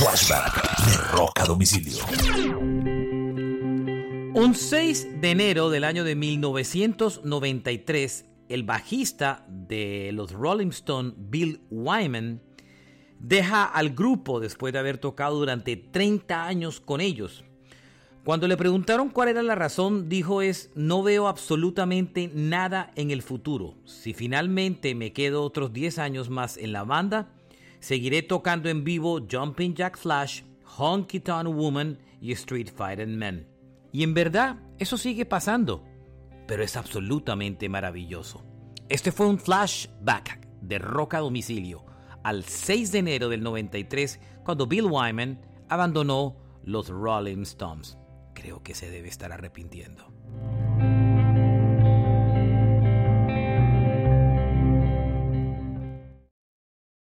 Flashback de Rock a Domicilio. Un 6 de enero del año de 1993, el bajista de los Rolling Stones, Bill Wyman, deja al grupo después de haber tocado durante 30 años con ellos. Cuando le preguntaron cuál era la razón, dijo es, no veo absolutamente nada en el futuro. Si finalmente me quedo otros 10 años más en la banda, seguiré tocando en vivo Jumping Jack Flash, Honky Tonk Woman y Street Fighting Men. Y en verdad, eso sigue pasando, pero es absolutamente maravilloso. Este fue un flashback de Roca Domicilio al 6 de enero del 93, cuando Bill Wyman abandonó los Rolling Stones. Creo que se debe estar arrepintiendo.